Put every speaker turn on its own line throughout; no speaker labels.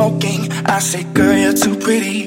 smoking. I say, girl, you're too pretty.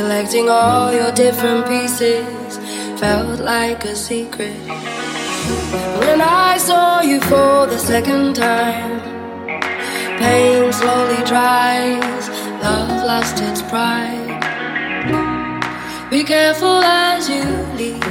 Collecting all your different pieces felt like a secret. When I saw you for the second time, pain slowly dries, love lost its pride. Be careful as you leave.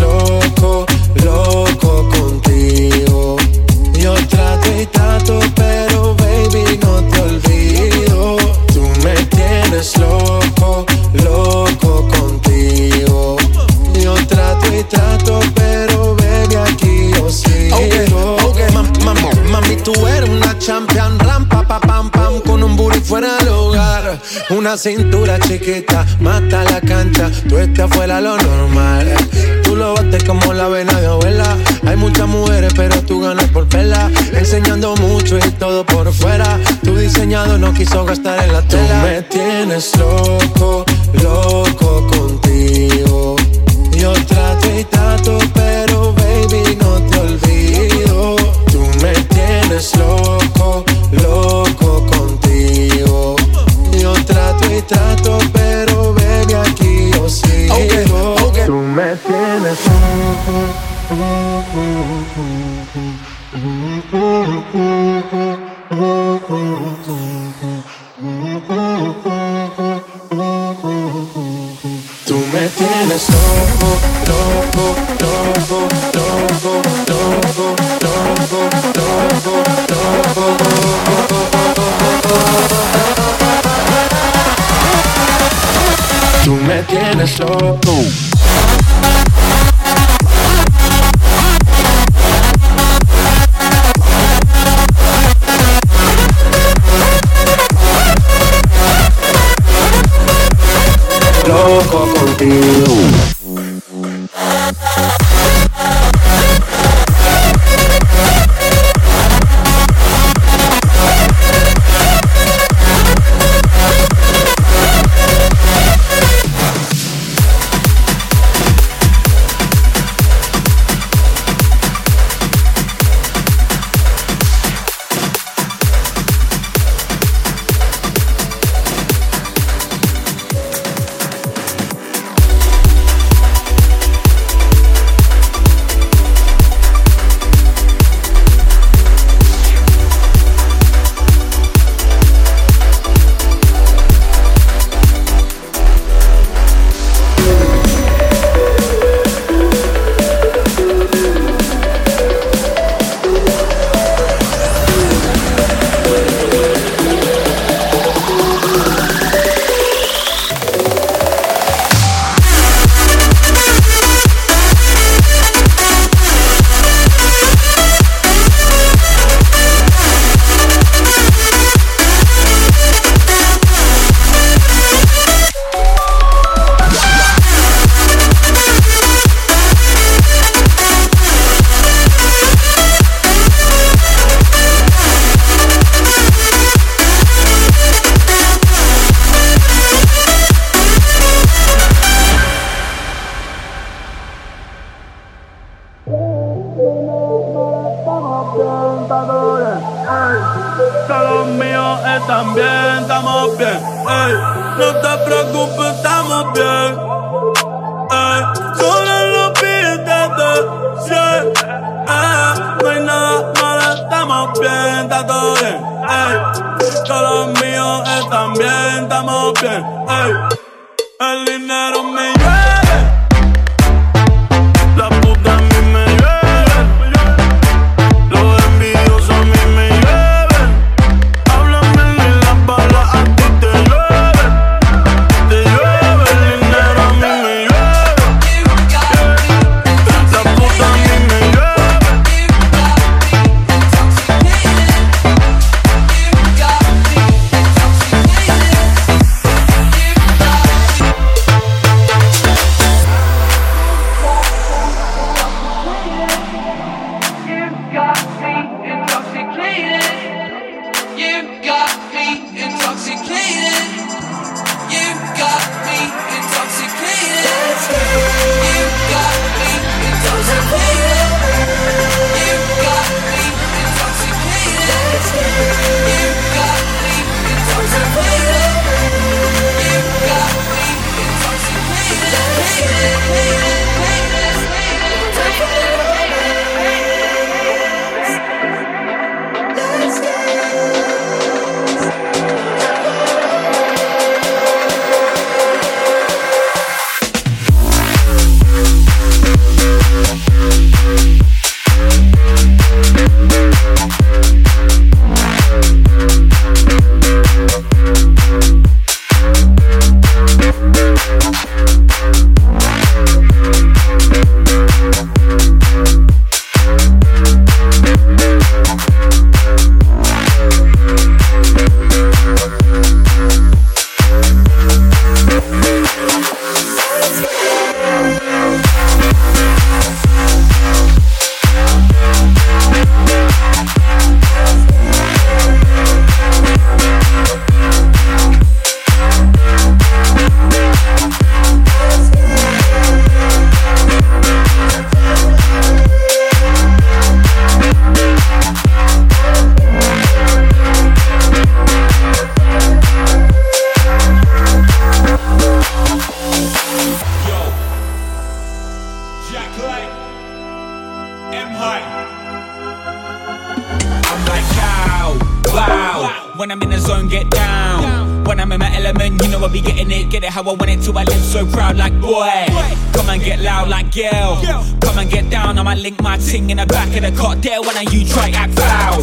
loco, loco contigo. Yo trato y trato, pero baby, no te olvido. Tú me tienes loco, loco contigo. Yo trato y trato, pero baby, aquí yo sí. mami, tú eres una champion, rampa, pa, pam, pam, con un booty fuera del hogar. Una
cintura chiquita, mata la cancha, tú estás fuera lo no no quiso gastar en la tela. Tú me tienes loco, loco contigo. Yo trato y trato, pero baby, no te olvido. Tú me tienes loco, loco contigo. Yo trato y trato, pero baby, aquí yo sigo. Tú me tienes loco.
slow. Ting in the back of the cot there when you try act foul.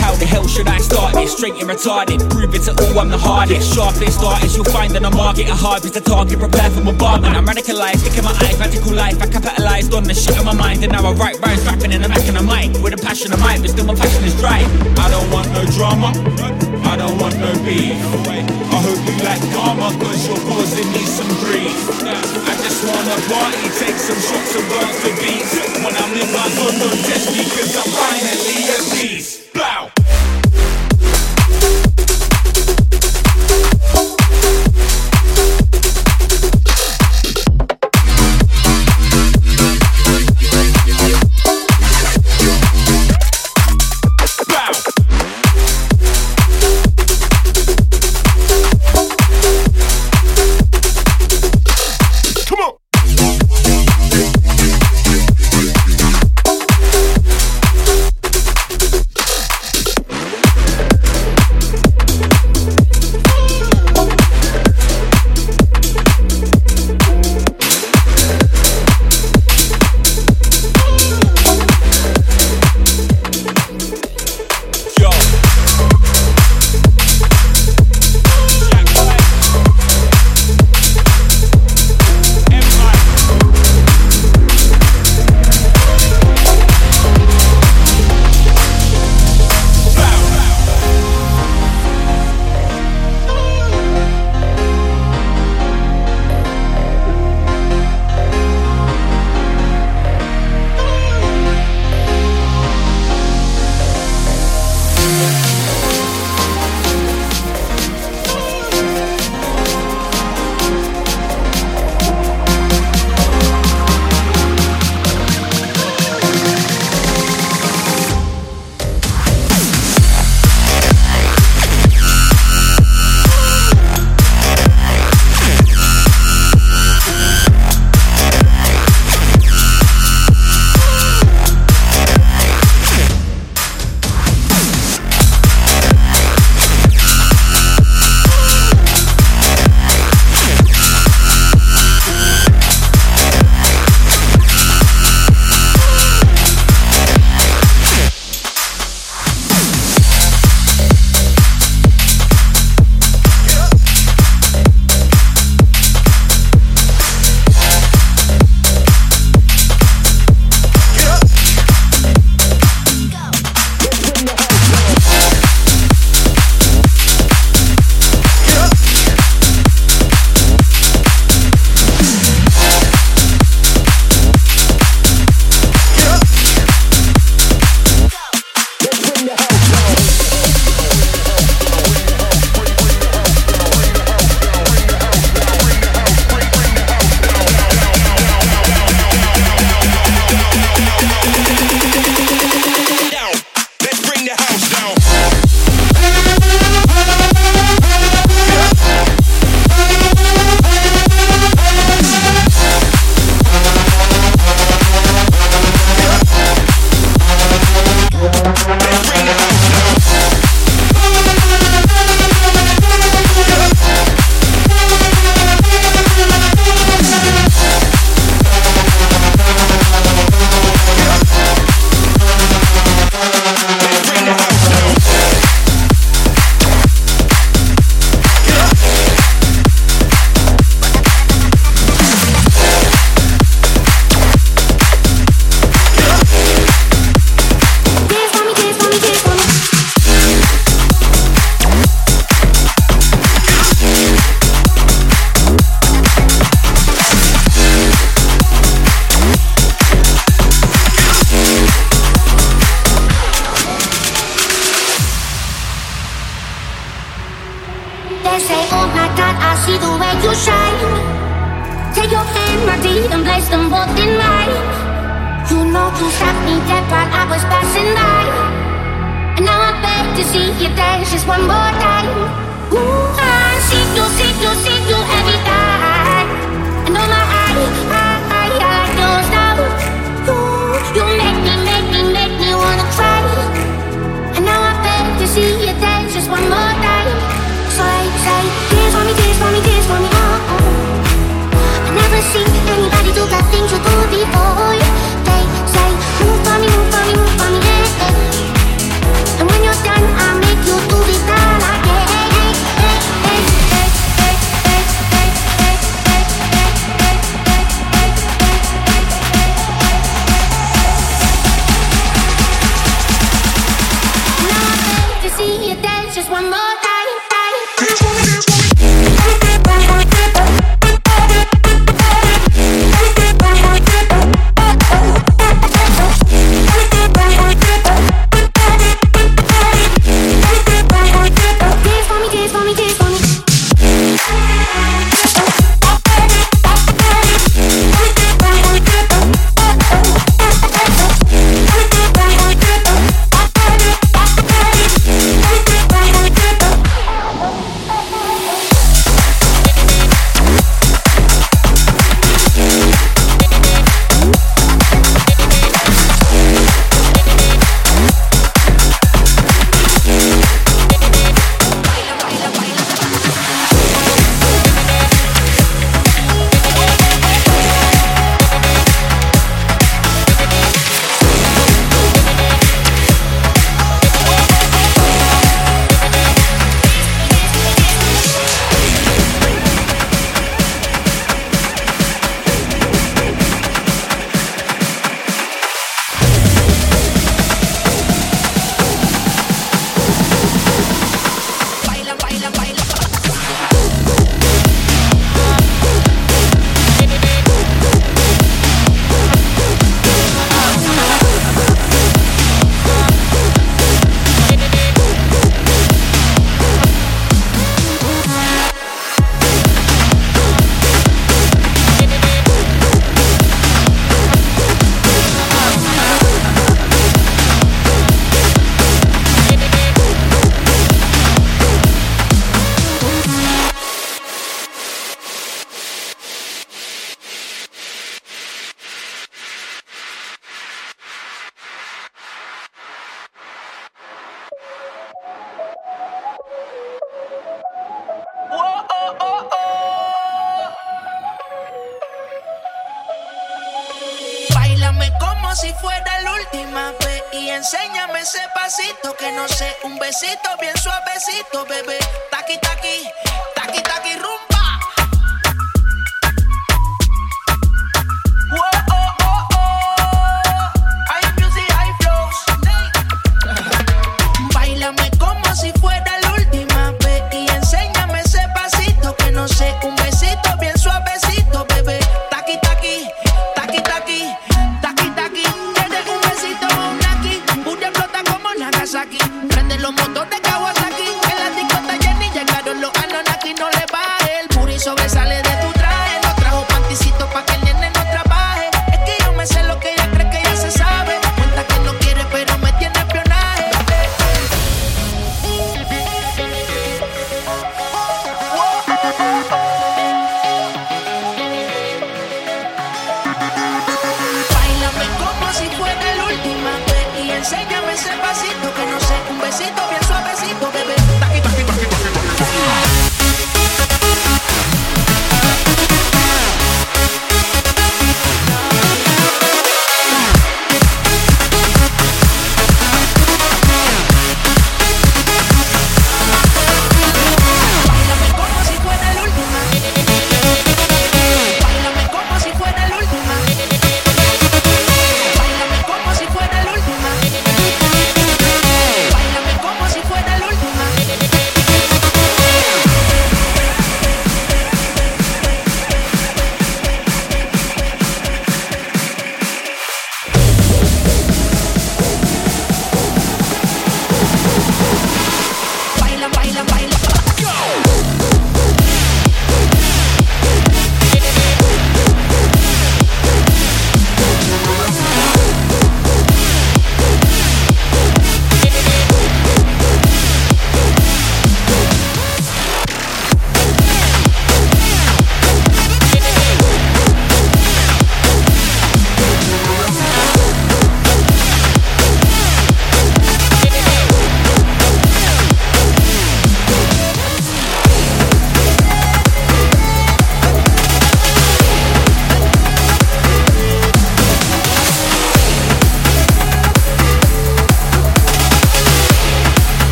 How the hell should I start this? Straight and retarded. Prove it to all I'm the hardest. Sharpest artist you'll find in the market. A harvest the target. Prepare for bombardment. I'm radicalized. Look in my eyes. Radical life. I capitalized on the shit in my mind. And now I write rhymes rapping in the back of the mic. With a passion of might. But still my passion is dry. I don't want no drama. I don't want no beef. I hope you like karma. Cause you're causing me some grief just wanna party, take some shots and burn the beats. When I'm in my London just because I'm finally at peace.
suavecito, bien suavecito, bebé. prenden Prende los motores de aquí En la discoteca Jenny llegaron los
aquí, No le va el puri besa.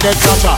Get it